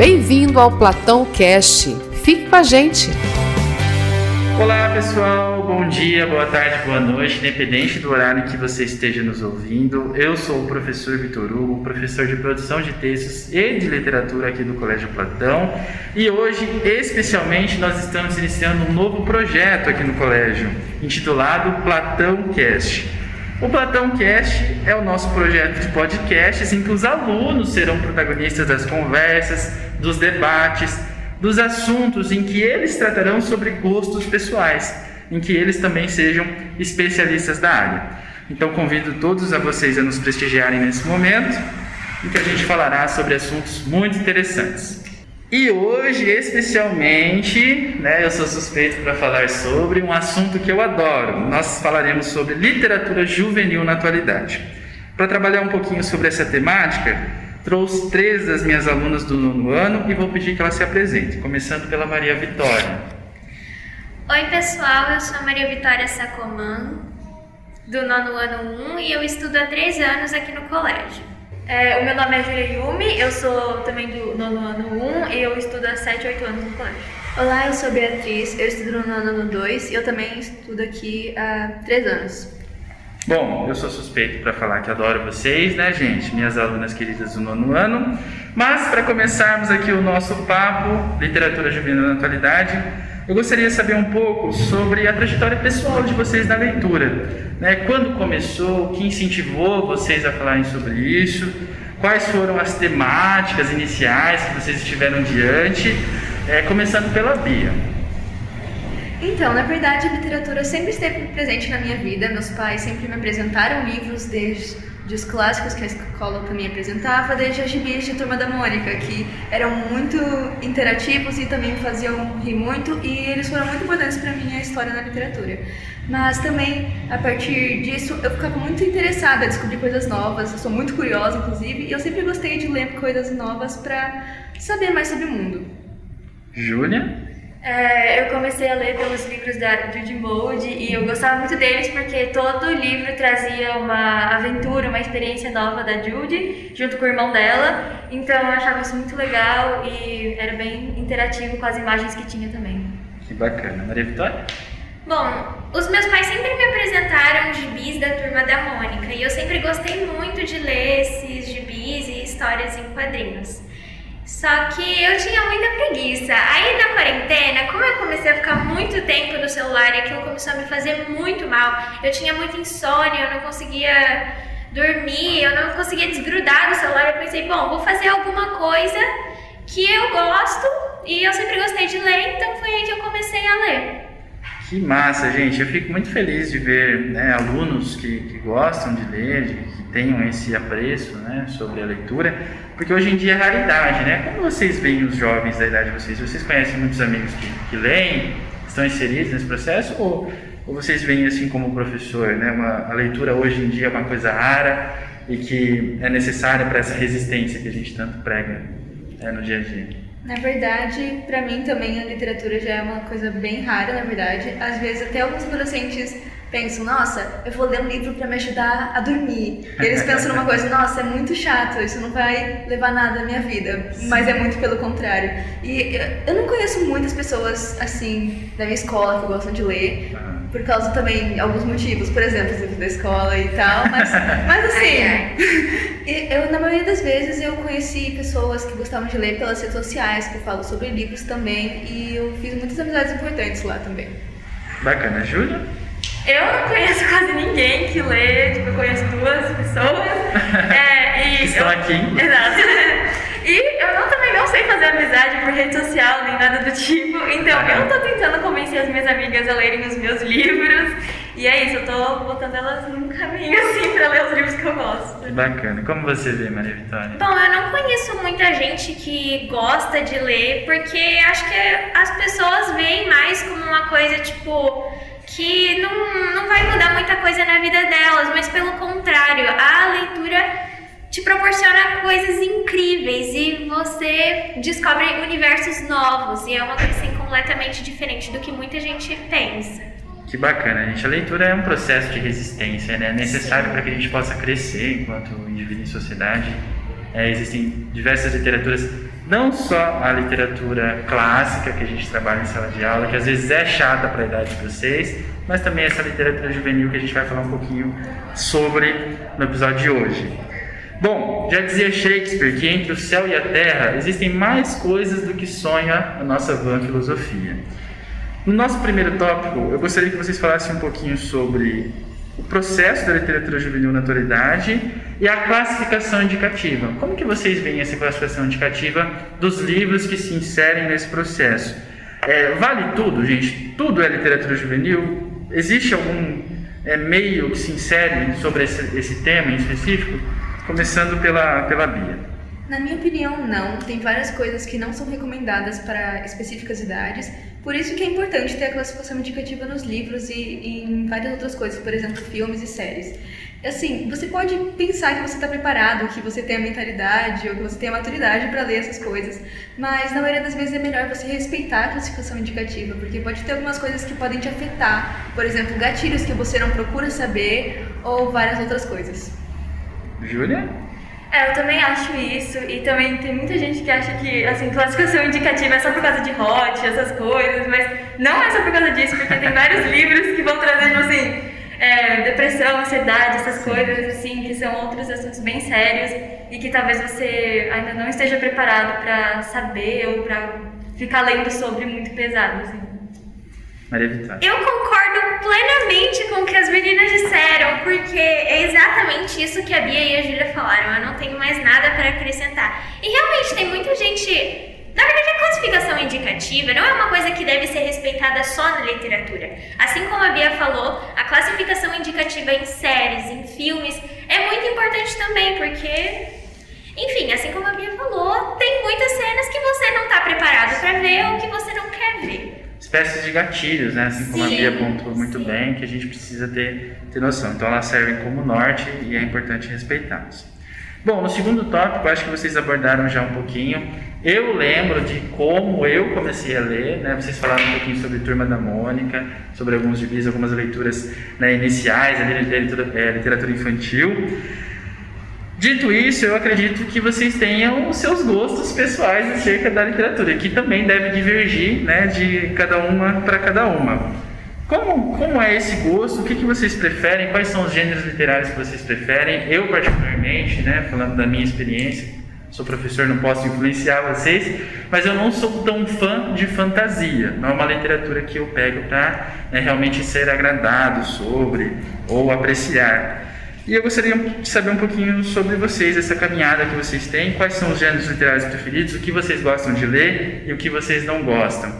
Bem-vindo ao Platão Cast. Fique com a gente. Olá pessoal, bom dia, boa tarde, boa noite, independente do horário que você esteja nos ouvindo. Eu sou o professor Vitor Hugo, professor de produção de textos e de literatura aqui do Colégio Platão. E hoje, especialmente, nós estamos iniciando um novo projeto aqui no colégio, intitulado Platão Cast. O Platão Cast é o nosso projeto de podcasts em que os alunos serão protagonistas das conversas, dos debates, dos assuntos em que eles tratarão sobre gostos pessoais, em que eles também sejam especialistas da área. Então convido todos a vocês a nos prestigiarem nesse momento, em que a gente falará sobre assuntos muito interessantes. E hoje, especialmente, né, eu sou suspeito para falar sobre um assunto que eu adoro. Nós falaremos sobre literatura juvenil na atualidade. Para trabalhar um pouquinho sobre essa temática, trouxe três das minhas alunas do nono ano e vou pedir que elas se apresentem, começando pela Maria Vitória. Oi, pessoal, eu sou a Maria Vitória Sacoman, do nono ano 1 e eu estudo há três anos aqui no colégio. É, o meu nome é Julia Yumi, eu sou também do nono ano 1 e eu estudo há 7, 8 anos no colégio. Olá, eu sou Beatriz, eu estudo no nono ano 2 e eu também estudo aqui há 3 anos. Bom, eu sou suspeito para falar que adoro vocês, né, gente? Minhas alunas queridas do nono ano. Mas para começarmos aqui o nosso papo, literatura juvenil na atualidade, eu gostaria de saber um pouco sobre a trajetória pessoal de vocês na leitura. Né? Quando começou, o que incentivou vocês a falarem sobre isso? Quais foram as temáticas iniciais que vocês estiveram diante? É, começando pela Bia. Então, na verdade, a literatura sempre esteve presente na minha vida. Meus pais sempre me apresentaram livros desde os clássicos que a escola também apresentava, desde as gibis de Turma da Mônica, que eram muito interativos e também me faziam rir muito, e eles foram muito importantes para mim a história na literatura. Mas também, a partir disso, eu ficava muito interessada em descobrir coisas novas, eu sou muito curiosa, inclusive, e eu sempre gostei de ler coisas novas para saber mais sobre o mundo. Júlia? É, eu comecei a ler pelos livros da Judy Mold e eu gostava muito deles porque todo livro trazia uma aventura, uma experiência nova da Judy, junto com o irmão dela. Então eu achava isso muito legal e era bem interativo com as imagens que tinha também. Que bacana. Maria Vitória? Bom, os meus pais sempre me apresentaram gibis da Turma da Mônica e eu sempre gostei muito de ler esses gibis e histórias em quadrinhos. Só que eu tinha muita preguiça. Aí na quarentena, como eu comecei a ficar muito tempo no celular e aquilo começou a me fazer muito mal, eu tinha muita insônia, eu não conseguia dormir, eu não conseguia desgrudar do celular. Eu pensei, bom, vou fazer alguma coisa que eu gosto e eu sempre gostei de ler, então foi aí que eu comecei a ler. Que massa, gente. Eu fico muito feliz de ver né, alunos que, que gostam de ler, de, que tenham esse apreço né, sobre a leitura, porque hoje em dia é raridade, né? Como vocês veem os jovens da idade de vocês? Vocês conhecem muitos amigos que, que leem, estão inseridos nesse processo, ou, ou vocês veem assim como professor, né? Uma, a leitura hoje em dia é uma coisa rara e que é necessária para essa resistência que a gente tanto prega né, no dia a dia? Na verdade, para mim também a literatura já é uma coisa bem rara, na verdade. Às vezes até alguns adolescentes pensam, nossa, eu vou ler um livro para me ajudar a dormir. E eles pensam numa coisa, nossa, é muito chato, isso não vai levar nada à minha vida. Mas é muito pelo contrário. E eu não conheço muitas pessoas assim da minha escola que gostam de ler, por causa também de alguns motivos, por exemplo, livros da escola e tal, mas, mas assim, eu na maioria das vezes eu conheci pessoas que gostavam de ler pelas redes sociais, que falam sobre livros também, e eu fiz muitas amizades importantes lá também. Bacana, Júlia? Eu não conheço quase ninguém que lê, tipo, eu conheço duas pessoas. É, e Estão eu, aqui. Exato. E eu não, também não sei fazer amizade por rede social, nem nada do tipo. Então eu tô tentando convencer as minhas amigas a lerem os meus livros. E é isso, eu tô botando elas num caminho assim pra ler os livros que eu gosto. Bacana. Como você vê, Maria Vitória? Bom, eu não conheço muita gente que gosta de ler, porque acho que as pessoas veem mais como uma coisa tipo que não, não vai mudar muita coisa na vida delas, mas pelo contrário, a leitura te proporciona coisas incríveis e você descobre universos novos e é uma coisa assim, completamente diferente do que muita gente pensa. Que bacana, gente. A leitura é um processo de resistência, né? É necessário para que a gente possa crescer enquanto indivíduo em sociedade. É, existem diversas literaturas não só a literatura clássica que a gente trabalha em sala de aula, que às vezes é chata para a idade de vocês, mas também essa literatura juvenil que a gente vai falar um pouquinho sobre no episódio de hoje. Bom, já dizia Shakespeare que entre o céu e a terra existem mais coisas do que sonha a nossa vã filosofia. No nosso primeiro tópico, eu gostaria que vocês falassem um pouquinho sobre o processo da literatura juvenil na atualidade e a classificação indicativa. Como que vocês veem essa classificação indicativa dos livros que se inserem nesse processo? É, vale tudo, gente? Tudo é literatura juvenil? Existe algum é, meio que se insere sobre esse, esse tema em específico? Começando pela, pela Bia. Na minha opinião, não. Tem várias coisas que não são recomendadas para específicas idades. Por isso que é importante ter a classificação indicativa nos livros e, e em várias outras coisas, por exemplo, filmes e séries. Assim, você pode pensar que você está preparado, que você tem a mentalidade ou que você tem a maturidade para ler essas coisas, mas na maioria das vezes é melhor você respeitar a classificação indicativa, porque pode ter algumas coisas que podem te afetar, por exemplo, gatilhos que você não procura saber ou várias outras coisas. Júlia? É, eu também acho isso, e também tem muita gente que acha que, assim, classificação indicativa é só por causa de hot, essas coisas, mas não é só por causa disso, porque tem vários livros que vão trazer, tipo assim, é, depressão, ansiedade, essas coisas, assim, que são outros assuntos bem sérios e que talvez você ainda não esteja preparado para saber ou para ficar lendo sobre muito pesado, assim. Maria Vitória. Eu concordo plenamente com o que as meninas disseram, porque é exatamente isso que a Bia e a Júlia falaram. Eu não tenho mais nada para acrescentar. E realmente tem muita gente. Na verdade, a classificação indicativa não é uma coisa que deve ser respeitada só na literatura. Assim como a Bia falou, a classificação indicativa em séries, em filmes, é muito importante também, porque enfim, assim como a Bia falou, tem muitas cenas que você não está preparado para ver ou que você não quer ver espécies de gatilhos, né? Assim como sim, a Bia apontou muito sim. bem, que a gente precisa ter, ter noção. Então elas servem como norte e é importante respeitá-las. Bom, no segundo tópico, acho que vocês abordaram já um pouquinho. Eu lembro de como eu comecei a ler, né? Vocês falaram um pouquinho sobre Turma da Mônica, sobre alguns gibis, algumas leituras né, iniciais, ali, literatura, é, literatura infantil. Dito isso, eu acredito que vocês tenham os seus gostos pessoais acerca da literatura, que também deve divergir né, de cada uma para cada uma. Como, como é esse gosto? O que, que vocês preferem? Quais são os gêneros literários que vocês preferem? Eu, particularmente, né, falando da minha experiência, sou professor, não posso influenciar vocês, mas eu não sou tão fã de fantasia. Não é uma literatura que eu pego para né, realmente ser agradado sobre ou apreciar. E eu gostaria de saber um pouquinho sobre vocês, essa caminhada que vocês têm, quais são os gêneros literários preferidos, o que vocês gostam de ler e o que vocês não gostam.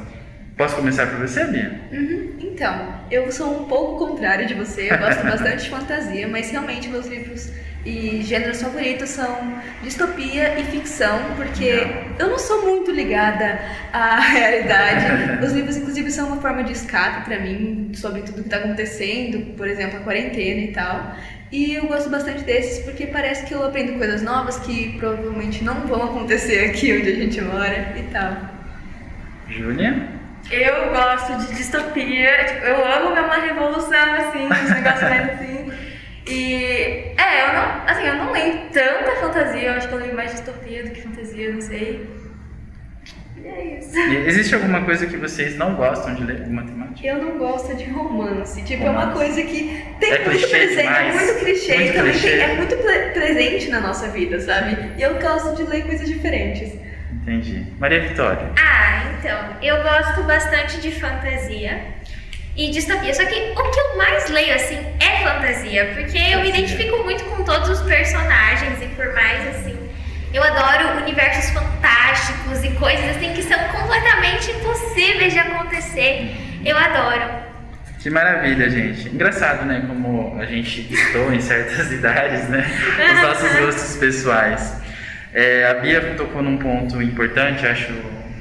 Posso começar por você, Bia? Uhum. Então, eu sou um pouco contrário de você, eu gosto bastante de fantasia, mas realmente meus livros e gêneros favoritos são distopia e ficção, porque não. eu não sou muito ligada à realidade. Os livros, inclusive, são uma forma de escape para mim sobre tudo que está acontecendo, por exemplo, a quarentena e tal. E eu gosto bastante desses porque parece que eu aprendo coisas novas que provavelmente não vão acontecer aqui onde a gente mora e tal. Júlia? Eu gosto de distopia, tipo, eu amo ver uma revolução assim, uns negócios assim. E é, eu não, assim, eu não leio tanta fantasia, eu acho que eu leio mais distopia do que fantasia, não sei. É isso. existe alguma coisa que vocês não gostam de ler? Alguma temática? Eu não gosto de romance. Tipo, romance. é uma coisa que tem é muito presente, demais. é muito clichê muito e também clichê. Tem, é muito presente na nossa vida, sabe? E eu gosto de ler coisas diferentes. Entendi. Maria Vitória. Ah, então, eu gosto bastante de fantasia e distopia. Só que o que eu mais leio, assim, é fantasia, porque eu me identifico muito com todos os personagens e por mais, assim, eu adoro universos fantásticos e coisas assim que são completamente impossíveis de acontecer. Eu adoro. Que maravilha, gente. Engraçado, né? Como a gente estou em certas idades, né? Os nossos gostos pessoais. É, a Bia tocou num ponto importante, acho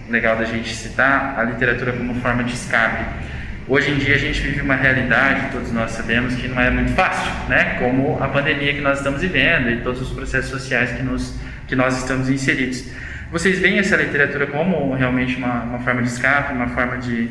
legal da gente citar, a literatura como forma de escape. Hoje em dia a gente vive uma realidade, todos nós sabemos, que não é muito fácil, né? Como a pandemia que nós estamos vivendo e todos os processos sociais que nos que nós estamos inseridos. Vocês veem essa literatura como realmente uma, uma forma de escape, uma forma de,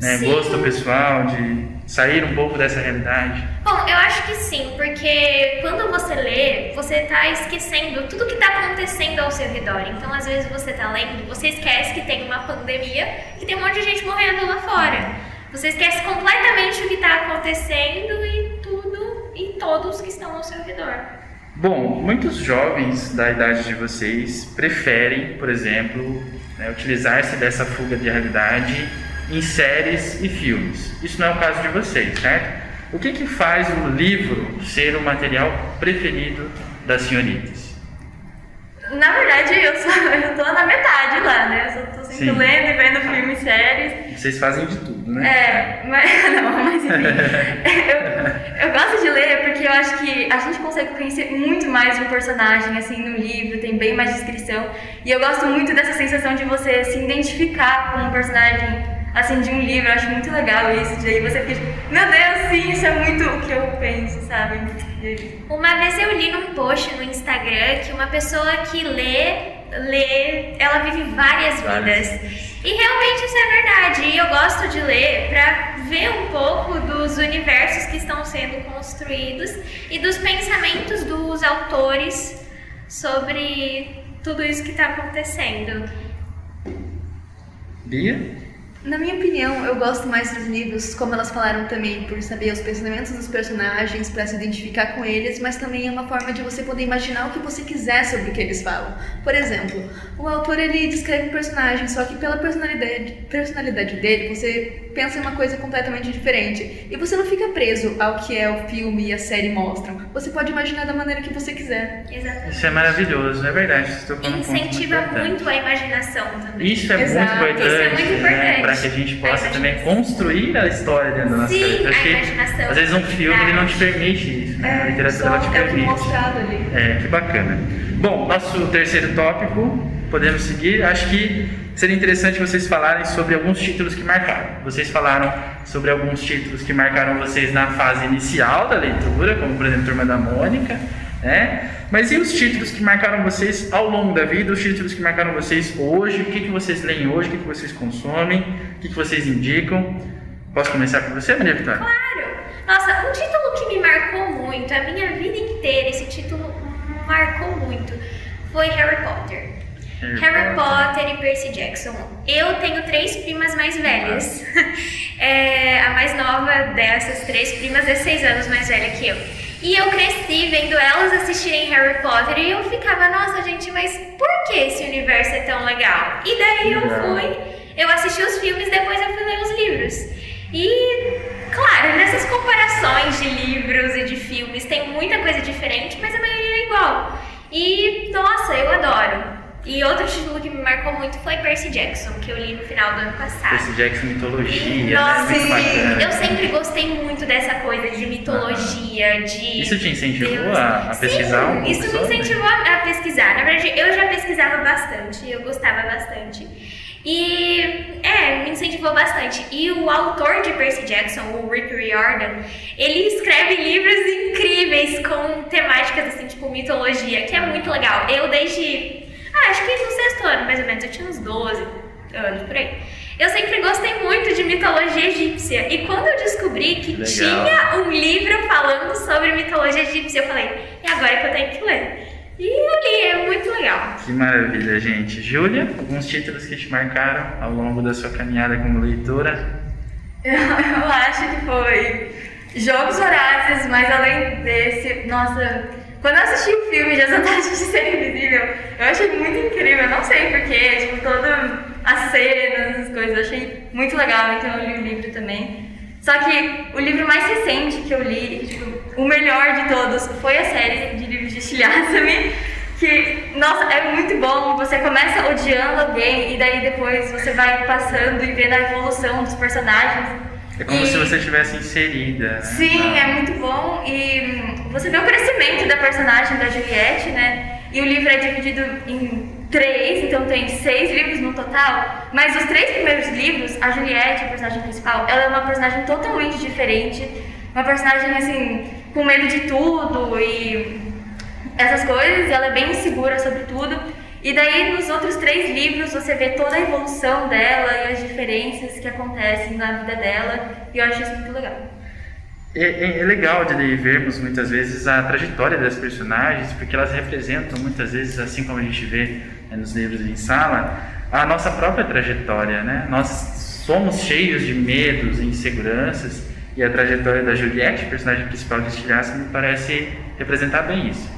né, gosto pessoal, de sair um pouco dessa realidade? Bom, eu acho que sim, porque quando você lê, você tá esquecendo tudo que tá acontecendo ao seu redor. Então, às vezes você tá lendo, você esquece que tem uma pandemia, que tem um monte de gente morrendo lá fora. Você esquece completamente o que tá acontecendo e tudo e todos que estão ao seu redor. Bom, muitos jovens da idade de vocês preferem, por exemplo, né, utilizar-se dessa fuga de realidade em séries e filmes. Isso não é o caso de vocês, certo? O que, que faz o livro ser o material preferido das senhoritas? Na verdade, eu, só, eu tô na metade lá, né? Eu só tô sempre Sim. lendo e vendo filmes, séries. Vocês fazem de tudo, né? É, mas não, mas enfim. eu, eu gosto de ler porque eu acho que a gente consegue conhecer muito mais de um personagem assim no livro, tem bem mais descrição. E eu gosto muito dessa sensação de você se identificar com um personagem assim de um livro, eu acho muito legal isso. De aí você fica, tipo, meu Deus, sim, isso é muito o que eu penso, sabe? Uma vez eu li num post no Instagram que uma pessoa que lê, lê, ela vive várias Várias. vidas. E realmente isso é verdade. E eu gosto de ler pra ver um pouco dos universos que estão sendo construídos e dos pensamentos dos autores sobre tudo isso que está acontecendo. Bia? Na minha opinião, eu gosto mais dos livros, como elas falaram também, por saber os pensamentos dos personagens, para se identificar com eles, mas também é uma forma de você poder imaginar o que você quiser sobre o que eles falam. Por exemplo, o autor ele descreve um personagem, só que pela personalidade, personalidade dele, você pensa em uma coisa completamente diferente. E você não fica preso ao que é o filme e a série mostram. Você pode imaginar da maneira que você quiser. Exatamente. Isso é maravilhoso, é verdade. Você tocou muito Incentiva importante. muito a imaginação também. Isso é Exato, muito importante, isso é muito né, importante. para que a gente possa A também construir a história dentro da nossa Sim, a imaginação, Às vezes um filme ele não te permite isso, né? a É, literatura só ela te é permite. mostrado ali. É, que bacana. Bom, nosso terceiro tópico, podemos seguir. Acho que seria interessante vocês falarem sobre alguns títulos que marcaram. Vocês falaram sobre alguns títulos que marcaram vocês na fase inicial da leitura, como por exemplo Turma da Mônica, né? Mas e os títulos que marcaram vocês ao longo da vida, os títulos que marcaram vocês hoje, o que, que vocês leem hoje, o que, que vocês consomem, o que, que vocês indicam? Posso começar com você, Maria Vitória? Claro! Nossa, um título que me marcou muito, a minha vida inteira, esse título marcou muito, foi Harry Potter. Harry Harry Potter. Potter e Percy Jackson. Eu tenho três primas mais velhas. É, a mais nova dessas três primas é seis anos mais velha que eu. E eu cresci vendo elas assistirem Harry Potter e eu ficava, nossa gente, mas por que esse universo é tão legal? E daí eu fui, eu assisti os filmes, depois eu fui ler os livros. E, claro, nessas comparações de livros e de filmes tem muita coisa diferente, mas a maioria é igual. E, nossa, eu adoro. E outro título que me marcou muito foi Percy Jackson, que eu li no final do ano passado. Percy Jackson mitologia, Nossa, né? Bacana. eu sempre gostei muito dessa coisa de mitologia, de. Isso te incentivou Deus. a- pesquisar um Sim, pouco isso me incentivou a a pesquisar. Na verdade, eu já pesquisava bastante, eu gostava bastante. E é, me incentivou bastante. E o autor de Percy Jackson, o Rick Riordan, ele escreve livros incríveis com temáticas assim, tipo mitologia, que é muito legal. Eu desde. Ah, acho que no sexto ano, mais ou menos, eu tinha uns 12 anos por aí. Eu sempre gostei muito de mitologia egípcia. E quando eu descobri que Legal. tinha um livro falando sobre mitologia egípcia, eu falei, é agora que eu tenho que ler. E eu li, é muito legal. Que maravilha, gente. Júlia, alguns títulos que te marcaram ao longo da sua caminhada como leitora? Eu, eu acho que foi Jogos Vorazes, mas além desse, nossa, quando eu assisti o filme de As Vantagens de Ser Invisível, eu achei muito incrível, não sei porquê, tipo, todas as cenas, as coisas, eu achei muito legal, então eu li o livro também. Só que o livro mais recente que eu li, tipo, o melhor de todos, foi a série de livros de Shiliasami, que, nossa, é muito bom. Você começa odiando alguém e daí depois você vai passando e vendo a evolução dos personagens. É como E- se você tivesse inserida. né? Sim, é muito bom e você vê o crescimento da personagem da Juliette, né? E o livro é dividido em três, então tem seis livros no total. Mas os três primeiros livros, a Juliette, a personagem principal, ela é uma personagem totalmente diferente. Uma personagem, assim, com medo de tudo e essas coisas. E ela é bem insegura sobre tudo. E daí nos outros três livros você vê toda a evolução dela e as diferenças que acontecem na vida dela. E eu acho isso muito legal. É, é, é legal de vermos muitas vezes a trajetória das personagens, porque elas representam muitas vezes, assim como a gente vê né, nos livros em sala, a nossa própria trajetória, né? Nós somos cheios de medos e inseguranças e a trajetória da Juliette, personagem principal de Estilhaço, me parece representar bem isso.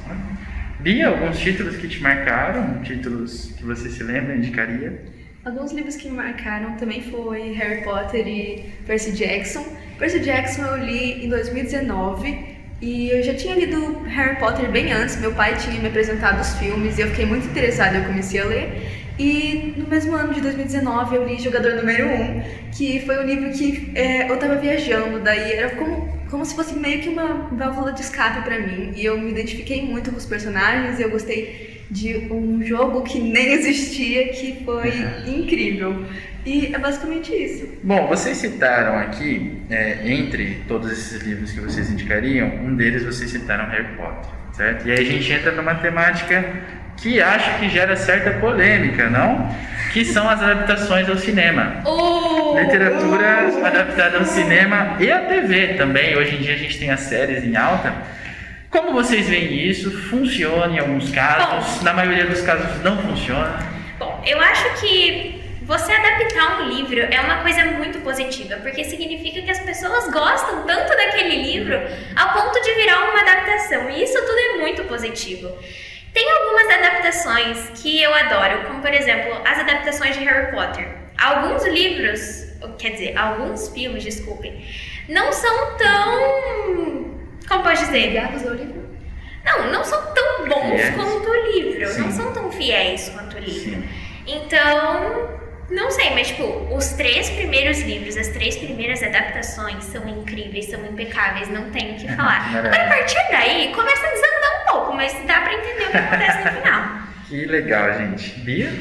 Bia, alguns títulos que te marcaram, títulos que você se lembra, indicaria? Alguns livros que me marcaram também foi Harry Potter e Percy Jackson. Percy Jackson eu li em 2019 e eu já tinha lido Harry Potter bem antes. Meu pai tinha me apresentado os filmes e eu fiquei muito interessada. Eu comecei a ler. E no mesmo ano de 2019 eu li Jogador Número 1, que foi um livro que é, eu estava viajando, daí era como, como se fosse meio que uma válvula de escape para mim. E eu me identifiquei muito com os personagens e eu gostei de um jogo que nem existia, que foi incrível. E é basicamente isso. Bom, vocês citaram aqui, é, entre todos esses livros que vocês indicariam, um deles vocês citaram Harry Potter, certo? E aí a gente entra numa temática que acho que gera certa polêmica, não? Que são as adaptações ao cinema. Oh! Literatura oh! adaptada ao cinema e à TV também. Hoje em dia a gente tem as séries em alta. Como vocês veem isso? Funciona em alguns casos, Bom, na maioria dos casos não funciona. Bom, eu acho que você adaptar um livro é uma coisa muito positiva, porque significa que as pessoas gostam tanto daquele livro ao ponto de virar uma adaptação, e isso tudo é muito positivo. Tem algumas adaptações que eu adoro, como por exemplo as adaptações de Harry Potter. Alguns livros, quer dizer, alguns filmes, desculpem, não são tão. Como pode dizer? Ligados ao livro? Não, não são tão bons fiéis. quanto o livro, Sim. não são tão fiéis quanto o livro. Sim. Então, não sei, mas tipo, os três primeiros livros, as três primeiras adaptações são incríveis, são impecáveis, não tenho o que falar. Agora, a partir daí, começa a desandar um mas dá pra entender o que acontece no final. Que legal, gente. Bia?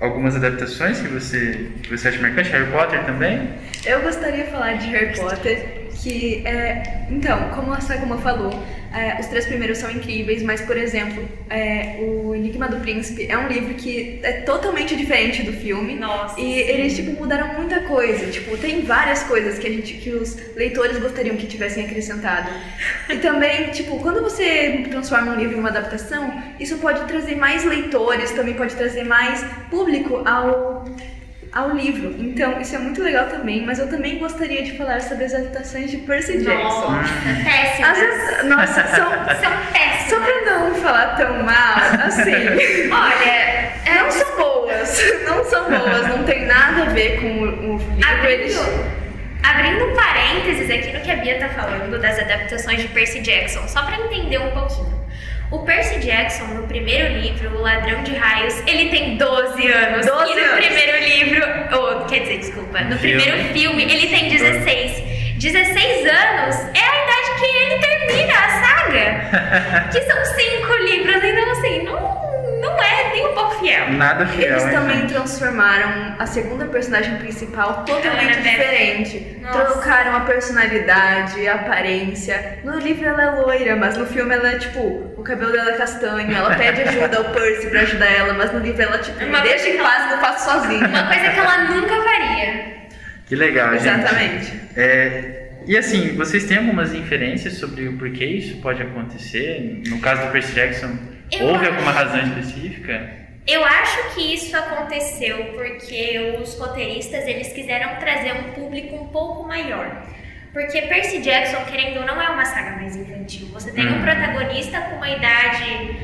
Algumas adaptações que você, que você acha marcante? Harry Potter também? Eu gostaria de falar de Harry Potter, que é. Então, como a Saguma falou, é, os três primeiros são incríveis, mas, por exemplo, é, o Enigma do Príncipe é um livro que é totalmente diferente do filme. Nossa. E eles, tipo, mudaram muita coisa. Tipo, tem várias coisas que, a gente, que os leitores gostariam que tivessem acrescentado. E também, tipo, quando você transforma um livro em uma adaptação, isso pode trazer mais leitores, também pode trazer mais público ao ao livro. Então, isso é muito legal também, mas eu também gostaria de falar sobre as adaptações de Percy Jackson. Nossa, péssimas. As, nossa, são, são péssimas. Só pra não falar tão mal, assim. olha, não são boas. Não são boas, não tem nada a ver com o, o livro. Abrindo, abrindo parênteses aqui no que a Bia tá falando das adaptações de Percy Jackson, só pra entender um pouquinho. O Percy Jackson, no primeiro livro, O Ladrão de Raios, ele tem 12 anos. 12 e no anos. primeiro livro, oh, quer dizer, desculpa, no filme. primeiro filme, ele tem 16. 16 anos é a idade que ele termina a saga. que são cinco livros, então assim, não não é nem um pouco fiel. Nada fiel. Eles também transformaram a segunda personagem principal totalmente diferente. Nossa. Trocaram a personalidade, a aparência. No livro ela é loira, mas no filme ela é tipo, o cabelo dela é castanho. Ela pede ajuda ao Percy pra ajudar ela, mas no livro ela tipo, Uma deixa em paz que eu faço sozinha. Uma coisa que ela nunca faria. Que legal, Exatamente. gente. É, e assim, vocês têm algumas inferências sobre o porquê isso pode acontecer? No caso do Percy Jackson, eu houve acho... alguma razão específica? Eu acho que isso aconteceu porque os roteiristas eles quiseram trazer um público um pouco maior. Porque Percy Jackson, querendo ou não, é uma saga mais infantil. Você tem hum. um protagonista com uma idade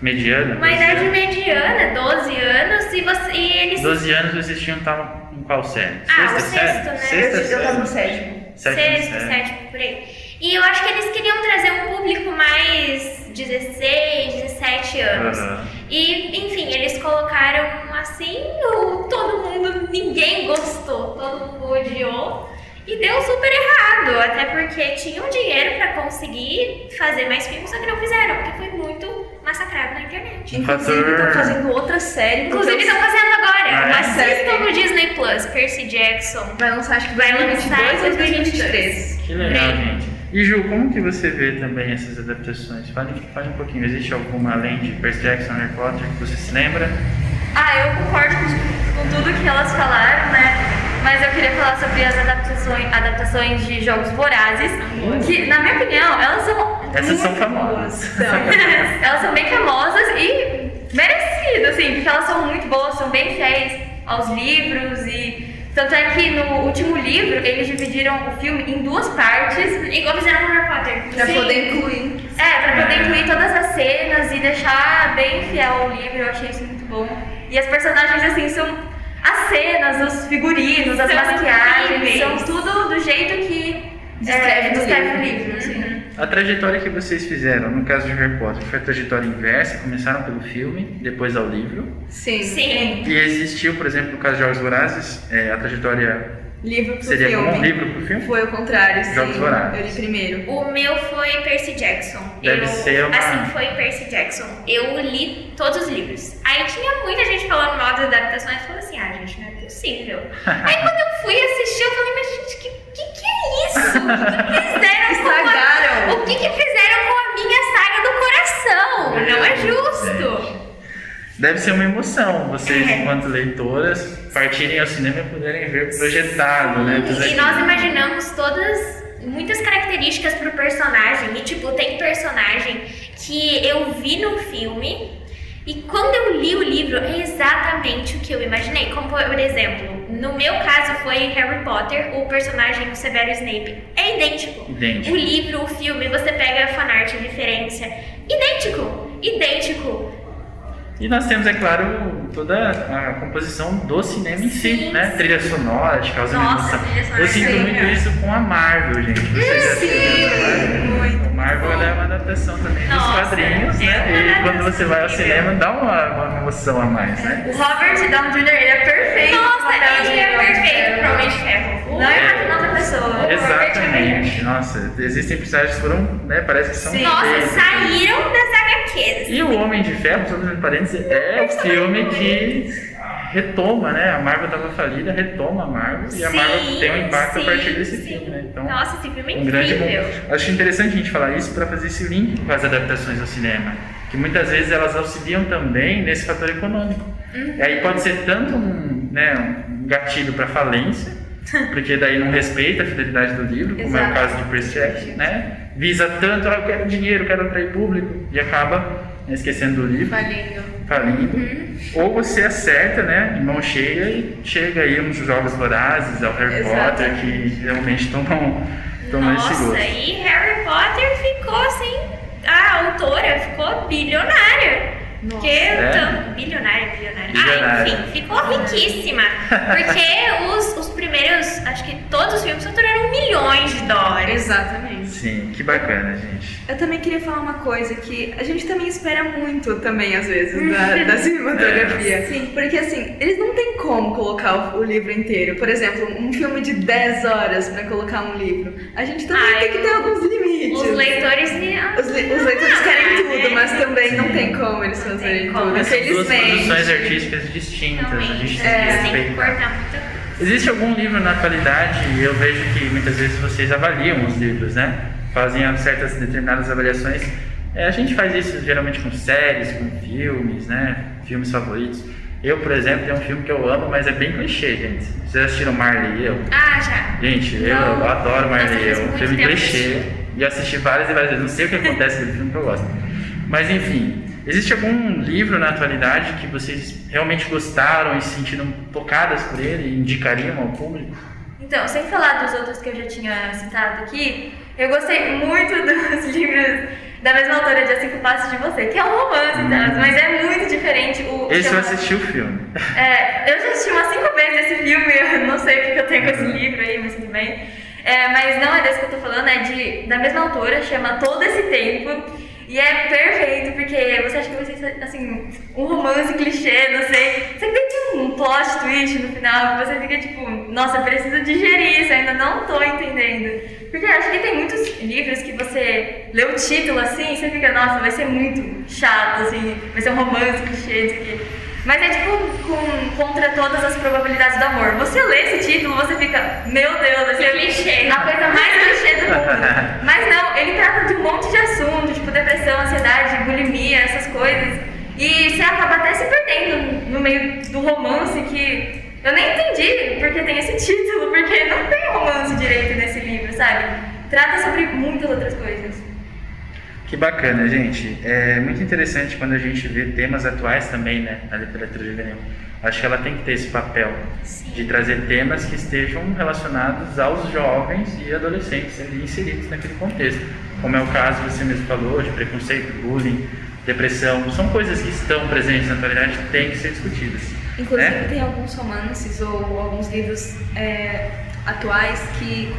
mediana. Uma idade anos. mediana, 12 anos, e, você, e eles. 12 anos vocês tinham estavam em qual série? Ah, Sexta o sexto, série? né? Sexta, eu tava no sétimo. Sexto, sétimo, por aí. E eu acho que eles queriam trazer um público mais 16, 17 anos. Uhum. E, enfim, eles colocaram assim, o, todo mundo, ninguém gostou, todo mundo odiou. E deu super errado, até porque tinham dinheiro para conseguir fazer mais filmes, só que não fizeram, porque foi muito massacrado na internet. Inclusive, estão fazendo outra série. Inclusive, estão fazendo agora. Ah, Assistam no Disney Plus, Percy Jackson. Vai lançar, acho que vai lançar em 2022 ou 2023. Que legal, gente. E Ju, como que você vê também essas adaptações? Fale, fale um pouquinho, existe alguma além de Percy Jackson, Harry Potter que você se lembra? Ah, eu concordo com, com tudo que elas falaram, né? Mas eu queria falar sobre as adaptações, adaptações de Jogos Vorazes, que, na minha opinião, elas são Essas são muito famosas. Elas são bem famosas e merecidas, assim, porque elas são muito boas, são bem fiéis aos livros e tanto é que no último livro eles dividiram o filme em duas partes. Igual fizeram com Harry Potter. pra Sim. poder incluir. É, pra poder incluir todas as cenas e deixar bem fiel ao livro, eu achei isso muito bom. E as personagens, assim, são as cenas, os figurinos, as São maquiagens, incríveis. são tudo do jeito que Descreve é, no descreve o livro. livro. assim. A trajetória que vocês fizeram, no caso de Harry Potter, foi a trajetória inversa, começaram pelo filme, depois ao livro. Sim. Sim. E existiu, por exemplo, no caso de Jogos Vorazes, é, a trajetória Livro pro seria filme. como um livro pro filme? Foi o contrário, sim. Jogos Vorazes. Eu li primeiro. O meu foi Percy Jackson. Deve eu, ser uma- Assim, foi Percy Jackson. Eu li todos os livros. Aí tinha muita gente falando mal das adaptações e falou assim: ah, gente, não é possível. Aí quando eu fui assistir, eu falei: mas gente, que que, que é isso? O que fizeram com a... Estragaram. O que, que fizeram com a minha saga do coração? Não é justo. Deve ser uma emoção vocês, É. enquanto leitoras, partirem ao cinema e poderem ver projetado, né? E aquilo. nós imaginamos todas, muitas características pro personagem. E, tipo, tem personagem que eu vi no filme e quando eu li o livro é exatamente o que eu imaginei. Como, por exemplo, no meu caso foi Harry Potter, o personagem, o Severo Snape, é idêntico. Idêntico. O livro, o filme, você pega a fanart, referência, idêntico, idêntico. E nós temos, é claro, toda a composição do cinema em si, Sim, né? sim. Trilha sonora, de causa Nossa, sonora Eu sinto é muito isso com a Marvel, gente. Vocês já assistiram? Muito. Marvel é uma adaptação também dos Nossa, quadrinhos, é né? E quando você vai ao cinema, dá uma, uma emoção a mais, né? O Robert Downey Jr. ele é perfeito. no Nossa, ele é Homem de perfeito Ferro. pro Não imagina outra pessoa. Exatamente. Nossa, existem personagens que foram, né? Parece que são. Nossa, feitos. saíram das HQs. E o Homem de Ferro, só fazendo parênteses, é o filme que retoma, né? A Marvel estava falida, retoma a Marvel e a Sim, Marvel tem um impacto sim, a partir desse sim. filme, né? Então, Nossa, esse filme é um grande incrível. bom. Acho interessante a gente falar isso para fazer esse link com as adaptações ao cinema, que muitas vezes elas auxiliam também nesse fator econômico. Uhum. E aí pode ser tanto um, né, um gatilho para falência, porque daí não respeita a fidelidade do livro, como é o Exato. caso de Jackson, né? Visa tanto, ah, eu quero dinheiro, quero atrair público, e acaba né, esquecendo do livro Falindo. falindo. Uhum. Ou você acerta, né, de mão cheia e chega aí uns jogos vorazes, ao Harry Exato. Potter, que realmente tomam, tomam esse Nossa, gosto. e Harry Potter ficou assim. A autora ficou bilionária. Nossa. Porque É? tanto. Bilionária, bilionária. Ah, enfim, ficou riquíssima. Porque os, os primeiros, acho que todos os filmes faturaram milhões de dólares. Exatamente. Sim, que bacana, gente. Eu também queria falar uma coisa que a gente também espera muito também, às vezes, da, da cinematografia. Sim. Porque assim, eles não têm como colocar o, o livro inteiro. Por exemplo, um filme de 10 horas pra colocar um livro. A gente também Ai, tem que ter alguns limites. Os leitores. Os, li- os leitores querem tudo, mas também não tem como eles fazerem tem como. tudo. São duas Infelizmente. produções artísticas distintas, a Realmente, gente tem que eles têm que respeitar. cortar muita coisa. Existe algum livro na atualidade, eu vejo que muitas vezes vocês avaliam os livros, né? Fazem certas determinadas avaliações. É, a gente faz isso geralmente com séries, com filmes, né? Filmes favoritos. Eu, por exemplo, tem um filme que eu amo, mas é bem clichê, gente. Vocês assistiram Marley e eu? Ah, já. Gente, eu Não. adoro Marley e eu. Um filme clichê. E eu assisti várias e várias vezes. Não sei o que acontece no filme que eu gosto. Mas enfim, existe algum livro na atualidade que vocês realmente gostaram e se sentiram tocadas por ele e indicariam ao público? Então, sem falar dos outros que eu já tinha citado aqui, eu gostei muito dos livros da mesma autora de As Cinco Passos de Você, que é um romance, tá? mas é muito diferente. O, Esse eu assisti o filme. É, eu já assisti umas cinco vezes esse filme, eu não sei o que que eu tenho com esse livro aí, mas tudo bem. É, mas não é desse que eu tô falando, é de, da mesma autora, chama Todo Esse Tempo. E é perfeito, porque você acha que vai ser, assim, um romance clichê, não sei. Que tem um plot twist no final, que você fica tipo, nossa, preciso digerir isso, ainda não tô entendendo. Porque acho que tem muitos livros que você lê o título assim, e você fica, nossa, vai ser muito chato, assim, vai ser um romance clichê, isso aqui. Mas é tipo com, contra todas as probabilidades do amor. Você lê esse título, você fica, meu Deus, esse é clichê. a coisa mais clichê do mundo. Mas não, ele trata de um monte de assunto, tipo depressão, ansiedade, bulimia, essas coisas. E você acaba até se perdendo no meio do romance que eu nem entendi porque tem esse título, porque não tem romance direito nesse livro, sabe? Trata sobre muitas outras coisas. Que bacana, gente. É muito interessante quando a gente vê temas atuais também, né, na literatura juvenil. Acho que ela tem que ter esse papel Sim. de trazer temas que estejam relacionados aos jovens e adolescentes inseridos naquele contexto. Como é o caso, você mesmo falou, de preconceito, bullying, depressão. São coisas que estão presentes na atualidade e têm que ser discutidas. Inclusive né? tem alguns romances ou alguns livros é, atuais que,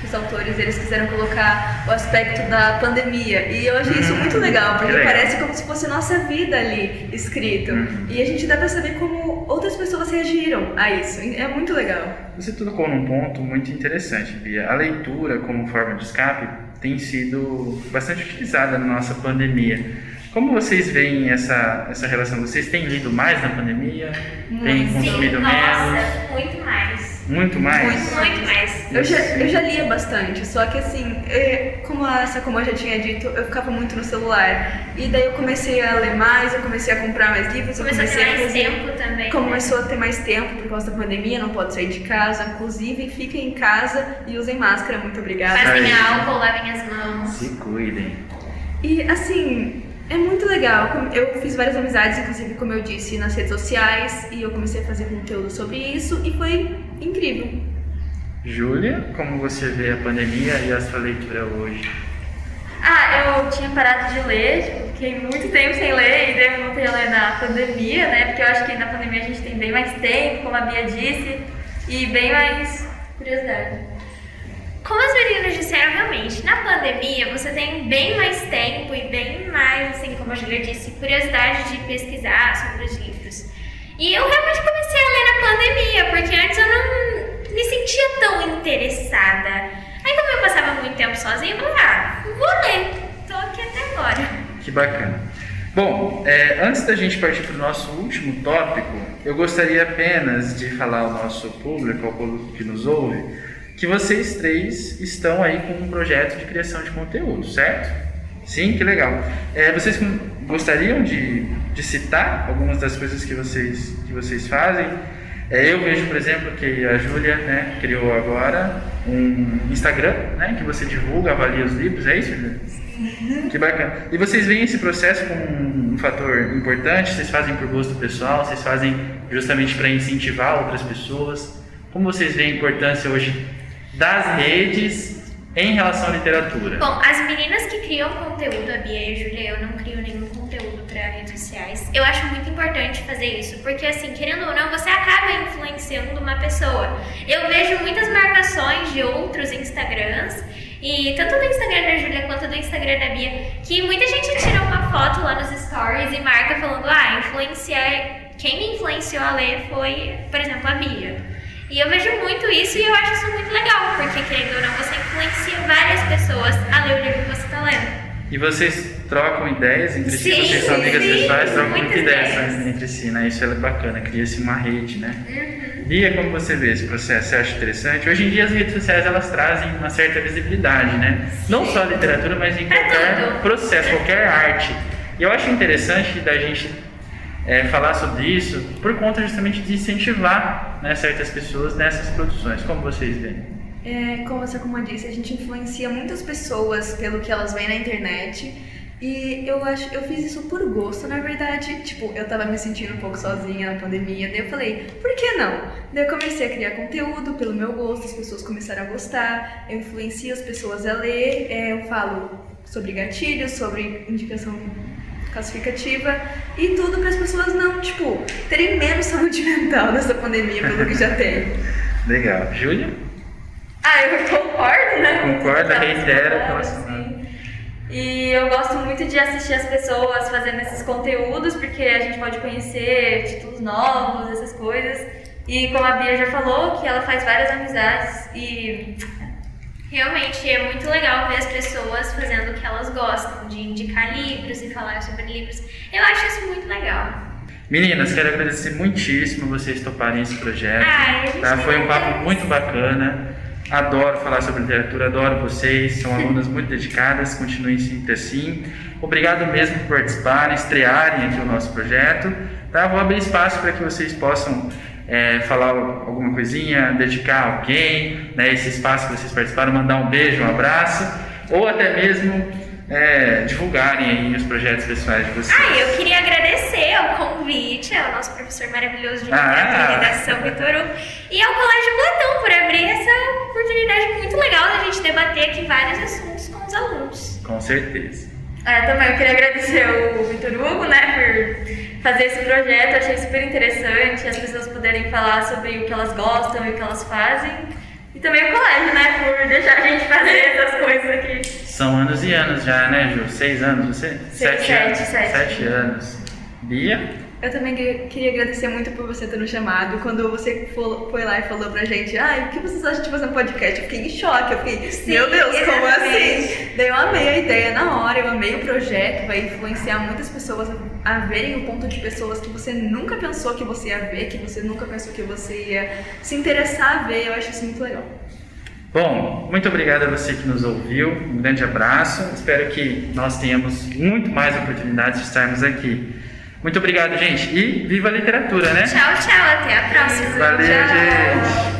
que os autores eles quiseram colocar o aspecto da pandemia e eu achei isso muito legal porque parece como se fosse nossa vida ali escrito Uhum. e a gente dá pra saber como outras pessoas reagiram a isso é muito legal. Você tocou num ponto muito interessante, Bia. A leitura como forma de escape tem sido bastante utilizada na nossa pandemia. Como vocês veem essa, essa relação? Vocês têm lido mais na pandemia? Têm Sim, consumido nossa, menos? muito mais. Muito mais? Muito. Muito mais. Eu já, eu já lia bastante, só que assim, é, como a Sakuma já tinha dito, eu ficava muito no celular. E daí eu comecei a ler mais, eu comecei a comprar mais livros, eu Começou a ter comecei mais fazer- tempo também. né? Começou a ter mais tempo por causa da pandemia, não pode sair de casa. Inclusive, fiquem em casa e usem máscara, muito obrigada. Aí. álcool, lavem as mãos. Se cuidem. E assim, é muito legal. Eu fiz várias amizades, inclusive, como eu disse, nas redes sociais, e eu comecei a fazer conteúdo sobre isso e foi incrível. Júlia, como você vê a pandemia e a sua leitura hoje? Ah, eu tinha parado de ler, tipo, fiquei muito tempo sem ler e daí eu voltei a ler na pandemia, né? Porque eu acho que na pandemia a gente tem bem mais tempo, como a Bia disse, e bem mais curiosidade. Como as meninas disseram, realmente, na pandemia você tem bem mais tempo e bem mais, assim, como a Julia disse, curiosidade de pesquisar sobre os livros. E eu realmente comecei a ler na pandemia, porque antes eu não me sentia tão interessada. Aí como eu passava muito tempo sozinha, eu falei, ah, vou ler. Tô aqui até agora. Que bacana. Bom, é, antes da gente partir para o nosso último tópico, eu gostaria apenas de falar ao nosso público, ao público que nos ouve, que vocês três estão aí com um projeto de criação de conteúdo, certo? Sim, que legal. É, vocês gostariam de, de citar algumas das coisas que vocês, que vocês fazem? É, eu vejo, por exemplo, que a Júlia né, criou agora um Instagram, né, que você divulga, avalia os livros, é isso, Júlia? Que bacana. E vocês veem esse processo como um fator importante? Vocês fazem por gosto pessoal? Vocês fazem justamente para incentivar outras pessoas? Como vocês veem a importância hoje das redes em relação à literatura? Bom, as meninas que criam conteúdo, a Bia e a Júlia, eu não crio nenhum conteúdo para redes sociais. Eu acho muito importante fazer isso, porque assim, querendo ou não, você acaba influenciando uma pessoa. Eu vejo muitas marcações de outros Instagrams, e tanto do Instagram da Júlia quanto do Instagram da Bia, que muita gente tira uma foto lá nos stories e marca falando, ah, influenciar. Quem me influenciou a ler foi, por exemplo, a Bia. E eu vejo muito isso e eu acho isso muito legal, porque querendo ou não, você influencia várias pessoas a ler o livro que você está lendo. E vocês trocam ideias entre si? Sim, Vocês são amigas sim, virtuais, trocam muitas ideias ideias. entre si, né? Isso é bacana, cria-se uma rede, né? Uhum. Bia, como você vê esse processo? Você acha interessante? Hoje em dia as redes sociais elas trazem uma certa visibilidade, né? Não só a literatura, mas em Pra qualquer tudo. processo, qualquer arte. E eu acho interessante da gente é, falar sobre isso por conta justamente de incentivar né, certas pessoas nessas produções. Como vocês veem? É, como a Sakuma disse, a gente influencia muitas pessoas pelo que elas veem na internet. E eu acho, eu fiz isso por gosto, na verdade. Tipo, eu tava me sentindo um pouco sozinha na pandemia, daí eu falei, por que não? Daí eu comecei a criar conteúdo pelo meu gosto, as pessoas começaram a gostar, eu influencio as pessoas a ler, é, eu falo sobre gatilhos, sobre indicação classificativa e tudo para as pessoas não, tipo, terem menos saúde mental nessa pandemia, pelo que já tem. Legal. Júlia? Ah, eu concordo, né? com Concorda, tudo que elas reitera, falaram, relacionado. sim. E eu gosto muito de assistir as pessoas fazendo esses conteúdos, porque a gente pode conhecer títulos novos, essas coisas. E como a Bia já falou, que ela faz várias amizades e Realmente é muito legal ver as pessoas fazendo o que elas gostam, de indicar livros e falar sobre livros. Eu acho isso muito legal. Meninas, quero agradecer muitíssimo vocês toparem esse projeto. Ai, a gente tá? Foi um papo muito bacana. Adoro falar sobre literatura, adoro vocês, são alunas muito dedicadas, continuem sempre assim. Obrigado mesmo por participarem, estrearem aqui o nosso projeto. Tá? Vou abrir espaço para que vocês possam é, falar alguma coisinha, dedicar a alguém, né, esse espaço que vocês participaram, mandar um beijo, um abraço, ou até mesmo é, divulgarem aí os projetos pessoais de vocês. Ah, eu queria agradecer ao convite ao nosso professor maravilhoso de Ah. e redação, Vitor e ao Colégio Platão por abrir essa oportunidade muito legal da gente debater aqui vários assuntos com os alunos. Com certeza. É, também eu queria agradecer o Vitor Hugo, né, por fazer esse projeto. Achei super interessante as pessoas poderem falar sobre o que elas gostam e o que elas fazem. E também o colégio, né, por deixar a gente fazer essas coisas aqui. São anos e anos já, né, Ju? Seis anos, você? sete, anos. sete. Sete anos. Bia? Eu também que- queria agradecer muito por você ter nos chamado. Quando você fo- foi lá e falou pra gente, ai, o que vocês acham de fazer um podcast? Eu fiquei em choque, eu fiquei, Sim, meu Deus, como exatamente. assim? Daí eu amei a ideia na hora, eu amei o projeto, vai influenciar muitas pessoas a, a verem o ponto de pessoas que você nunca pensou que você ia ver, que você nunca pensou que você ia se interessar a ver. Eu acho isso muito legal. Bom, muito obrigado a você que nos ouviu. Um grande abraço. Espero que nós tenhamos muito mais oportunidades de estarmos aqui. Muito obrigado, gente. E viva a literatura, né? Tchau, tchau, até a próxima. Valeu, Tchau. gente.